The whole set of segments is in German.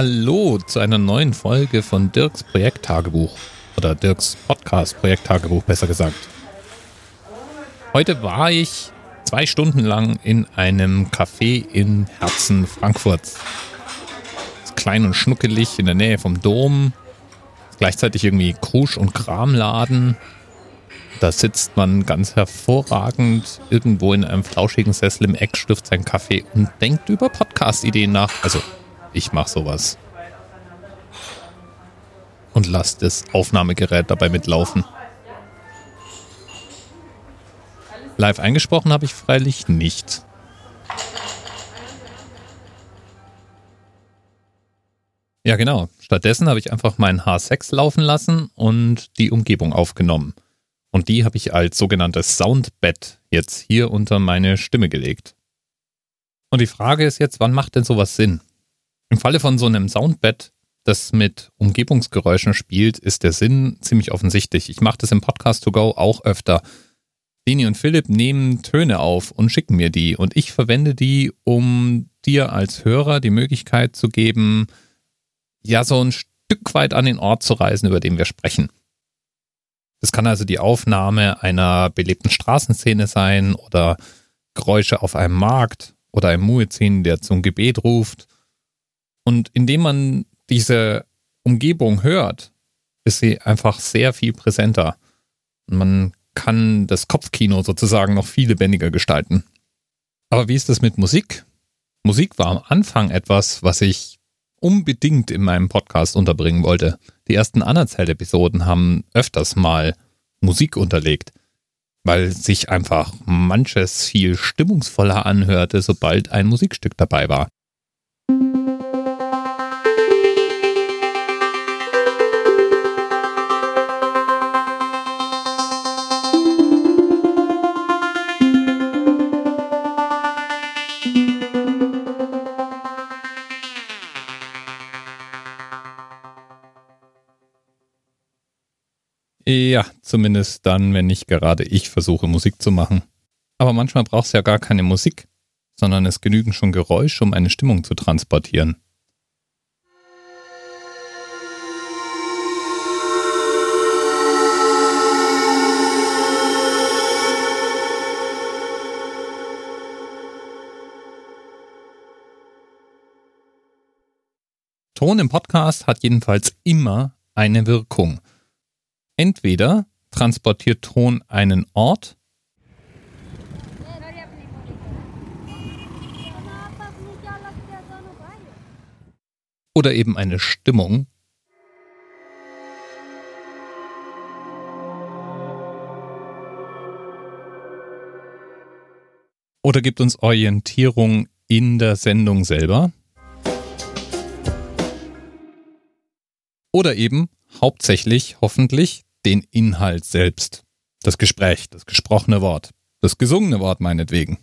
Hallo zu einer neuen Folge von Dirks Projekttagebuch oder Dirks Podcast Projekttagebuch besser gesagt. Heute war ich zwei Stunden lang in einem Café in Herzen Frankfurts. Ist klein und schnuckelig in der Nähe vom Dom. Ist gleichzeitig irgendwie Krusch- und Kramladen. Da sitzt man ganz hervorragend irgendwo in einem flauschigen Sessel im Eck, stifft sein Kaffee und denkt über Podcast-Ideen nach. Also, ich mache sowas. Und lasst das Aufnahmegerät dabei mitlaufen. Live eingesprochen habe ich freilich nicht. Ja, genau. Stattdessen habe ich einfach meinen H6 laufen lassen und die Umgebung aufgenommen. Und die habe ich als sogenanntes Soundbed jetzt hier unter meine Stimme gelegt. Und die Frage ist jetzt, wann macht denn sowas Sinn? Im Falle von so einem Soundbed, das mit Umgebungsgeräuschen spielt, ist der Sinn ziemlich offensichtlich. Ich mache das im Podcast to go auch öfter. Dini und Philipp nehmen Töne auf und schicken mir die und ich verwende die, um dir als Hörer die Möglichkeit zu geben, ja, so ein Stück weit an den Ort zu reisen, über den wir sprechen. Das kann also die Aufnahme einer belebten Straßenszene sein oder Geräusche auf einem Markt oder ein Muezzin, der zum Gebet ruft. Und indem man diese Umgebung hört, ist sie einfach sehr viel präsenter. Und man kann das Kopfkino sozusagen noch viel lebendiger gestalten. Aber wie ist das mit Musik? Musik war am Anfang etwas, was ich unbedingt in meinem Podcast unterbringen wollte. Die ersten Anerzählt-Episoden haben öfters mal Musik unterlegt, weil sich einfach manches viel stimmungsvoller anhörte, sobald ein Musikstück dabei war. Ja, zumindest dann, wenn nicht gerade ich versuche, Musik zu machen. Aber manchmal brauchst du ja gar keine Musik, sondern es genügen schon Geräusche, um eine Stimmung zu transportieren. Ton im Podcast hat jedenfalls immer eine Wirkung. Entweder transportiert Ton einen Ort, oder eben eine Stimmung. Oder gibt uns Orientierung in der Sendung selber. Oder eben hauptsächlich, hoffentlich, den Inhalt selbst. Das Gespräch, das gesprochene Wort, das gesungene Wort meinetwegen.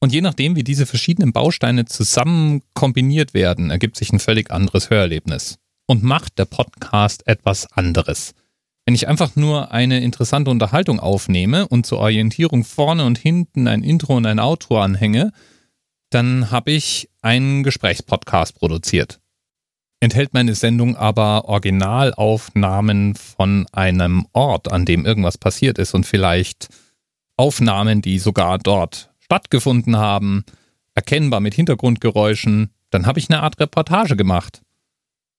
Und je nachdem, wie diese verschiedenen Bausteine zusammen kombiniert werden, ergibt sich ein völlig anderes Hörerlebnis. Und macht der Podcast etwas anderes. Wenn ich einfach nur eine interessante Unterhaltung aufnehme und zur Orientierung vorne und hinten ein Intro und ein Outro anhänge, dann habe ich einen Gesprächspodcast produziert enthält meine Sendung aber Originalaufnahmen von einem Ort, an dem irgendwas passiert ist und vielleicht Aufnahmen, die sogar dort stattgefunden haben, erkennbar mit Hintergrundgeräuschen, dann habe ich eine Art Reportage gemacht.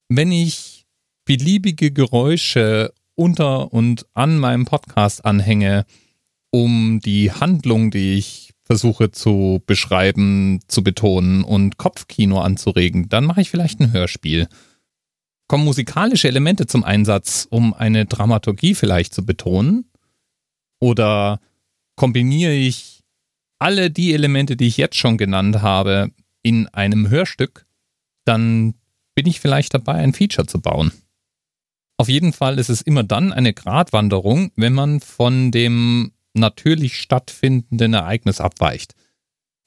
Wenn ich beliebige Geräusche unter und an meinem Podcast anhänge, um die Handlung, die ich versuche zu beschreiben, zu betonen und Kopfkino anzuregen, dann mache ich vielleicht ein Hörspiel. Kommen musikalische Elemente zum Einsatz, um eine Dramaturgie vielleicht zu betonen? Oder kombiniere ich alle die Elemente, die ich jetzt schon genannt habe, in einem Hörstück? Dann bin ich vielleicht dabei, ein Feature zu bauen. Auf jeden Fall ist es immer dann eine Gratwanderung, wenn man von dem natürlich stattfindenden Ereignis abweicht.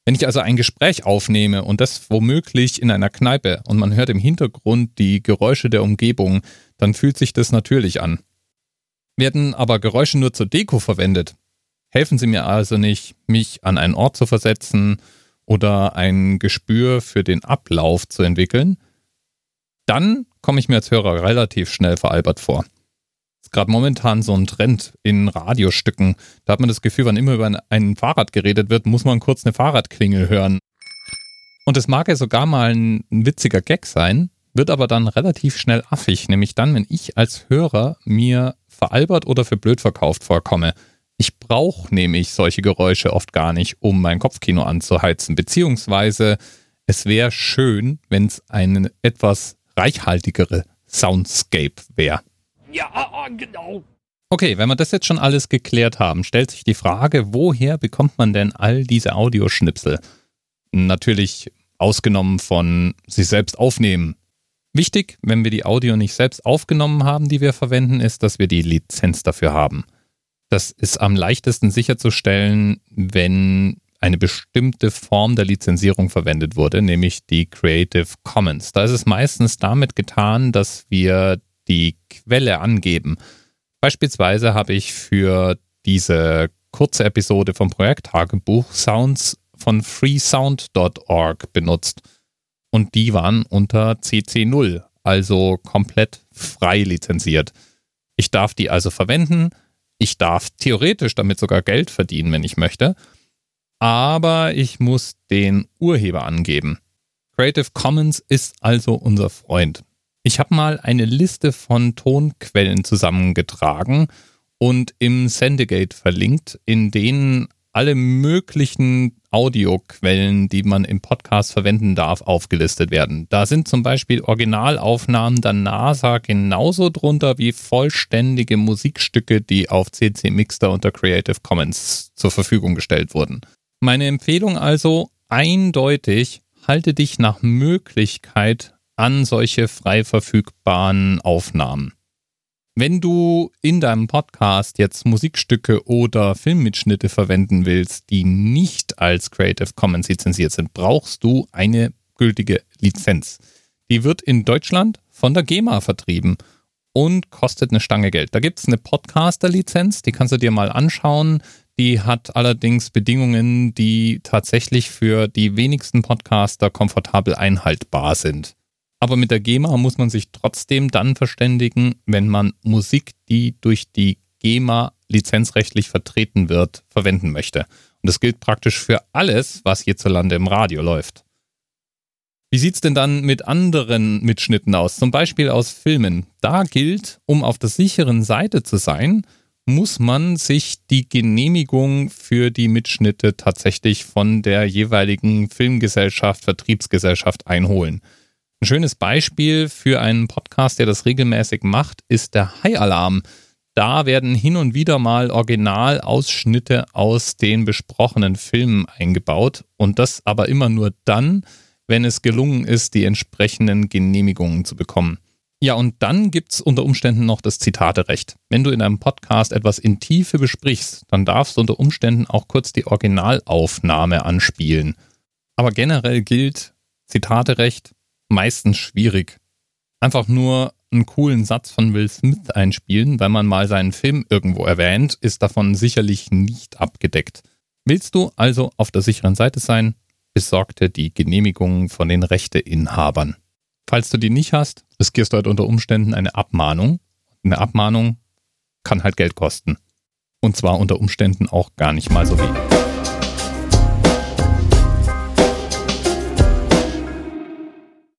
Wenn ich also ein Gespräch aufnehme und das womöglich in einer Kneipe und man hört im Hintergrund die Geräusche der Umgebung, dann fühlt sich das natürlich an. Werden aber Geräusche nur zur Deko verwendet, helfen sie mir also nicht, mich an einen Ort zu versetzen oder ein Gespür für den Ablauf zu entwickeln, dann komme ich mir als Hörer relativ schnell veralbert vor. Gerade momentan so ein Trend in Radiostücken. Da hat man das Gefühl, wann immer über ein Fahrrad geredet wird, muss man kurz eine Fahrradklingel hören. Und es mag ja sogar mal ein witziger Gag sein, wird aber dann relativ schnell affig, nämlich dann, wenn ich als Hörer mir veralbert oder für blöd verkauft vorkomme. Ich brauche nämlich solche Geräusche oft gar nicht, um mein Kopfkino anzuheizen, beziehungsweise es wäre schön, wenn es eine etwas reichhaltigere Soundscape wäre. Ja, ah, ah, genau. Okay, wenn wir das jetzt schon alles geklärt haben, stellt sich die Frage, woher bekommt man denn all diese Audioschnipsel? Natürlich ausgenommen von sich selbst aufnehmen. Wichtig, wenn wir die Audio nicht selbst aufgenommen haben, die wir verwenden, ist, dass wir die Lizenz dafür haben. Das ist am leichtesten sicherzustellen, wenn eine bestimmte Form der Lizenzierung verwendet wurde, nämlich die Creative Commons. Da ist es meistens damit getan, dass wir die Quelle angeben. Beispielsweise habe ich für diese kurze Episode vom Projekt Tagebuch Sounds von freesound.org benutzt. Und die waren unter CC0, also komplett frei lizenziert. Ich darf die also verwenden. Ich darf theoretisch damit sogar Geld verdienen, wenn ich möchte. Aber ich muss den Urheber angeben. Creative Commons ist also unser Freund. Ich habe mal eine Liste von Tonquellen zusammengetragen und im Sendegate verlinkt, in denen alle möglichen Audioquellen, die man im Podcast verwenden darf, aufgelistet werden. Da sind zum Beispiel Originalaufnahmen der NASA genauso drunter wie vollständige Musikstücke, die auf CC Mixter unter Creative Commons zur Verfügung gestellt wurden. Meine Empfehlung also eindeutig, halte dich nach Möglichkeit an solche frei verfügbaren Aufnahmen. Wenn du in deinem Podcast jetzt Musikstücke oder Filmmitschnitte verwenden willst, die nicht als Creative Commons lizenziert sind, brauchst du eine gültige Lizenz. Die wird in Deutschland von der GEMA vertrieben und kostet eine Stange Geld. Da gibt es eine Podcaster-Lizenz, die kannst du dir mal anschauen. Die hat allerdings Bedingungen, die tatsächlich für die wenigsten Podcaster komfortabel einhaltbar sind. Aber mit der GEMA muss man sich trotzdem dann verständigen, wenn man Musik, die durch die GEMA lizenzrechtlich vertreten wird, verwenden möchte. Und das gilt praktisch für alles, was hierzulande im Radio läuft. Wie sieht es denn dann mit anderen Mitschnitten aus? Zum Beispiel aus Filmen. Da gilt, um auf der sicheren Seite zu sein, muss man sich die Genehmigung für die Mitschnitte tatsächlich von der jeweiligen Filmgesellschaft, Vertriebsgesellschaft einholen. Ein schönes Beispiel für einen Podcast, der das regelmäßig macht, ist der High Alarm. Da werden hin und wieder mal Originalausschnitte aus den besprochenen Filmen eingebaut und das aber immer nur dann, wenn es gelungen ist, die entsprechenden Genehmigungen zu bekommen. Ja, und dann gibt es unter Umständen noch das Zitaterecht. Wenn du in einem Podcast etwas in Tiefe besprichst, dann darfst du unter Umständen auch kurz die Originalaufnahme anspielen. Aber generell gilt Zitaterecht meistens schwierig. Einfach nur einen coolen Satz von Will Smith einspielen, weil man mal seinen Film irgendwo erwähnt, ist davon sicherlich nicht abgedeckt. Willst du also auf der sicheren Seite sein, besorgte die Genehmigung von den Rechteinhabern. Falls du die nicht hast, riskierst du halt unter Umständen eine Abmahnung. Eine Abmahnung kann halt Geld kosten. Und zwar unter Umständen auch gar nicht mal so wenig.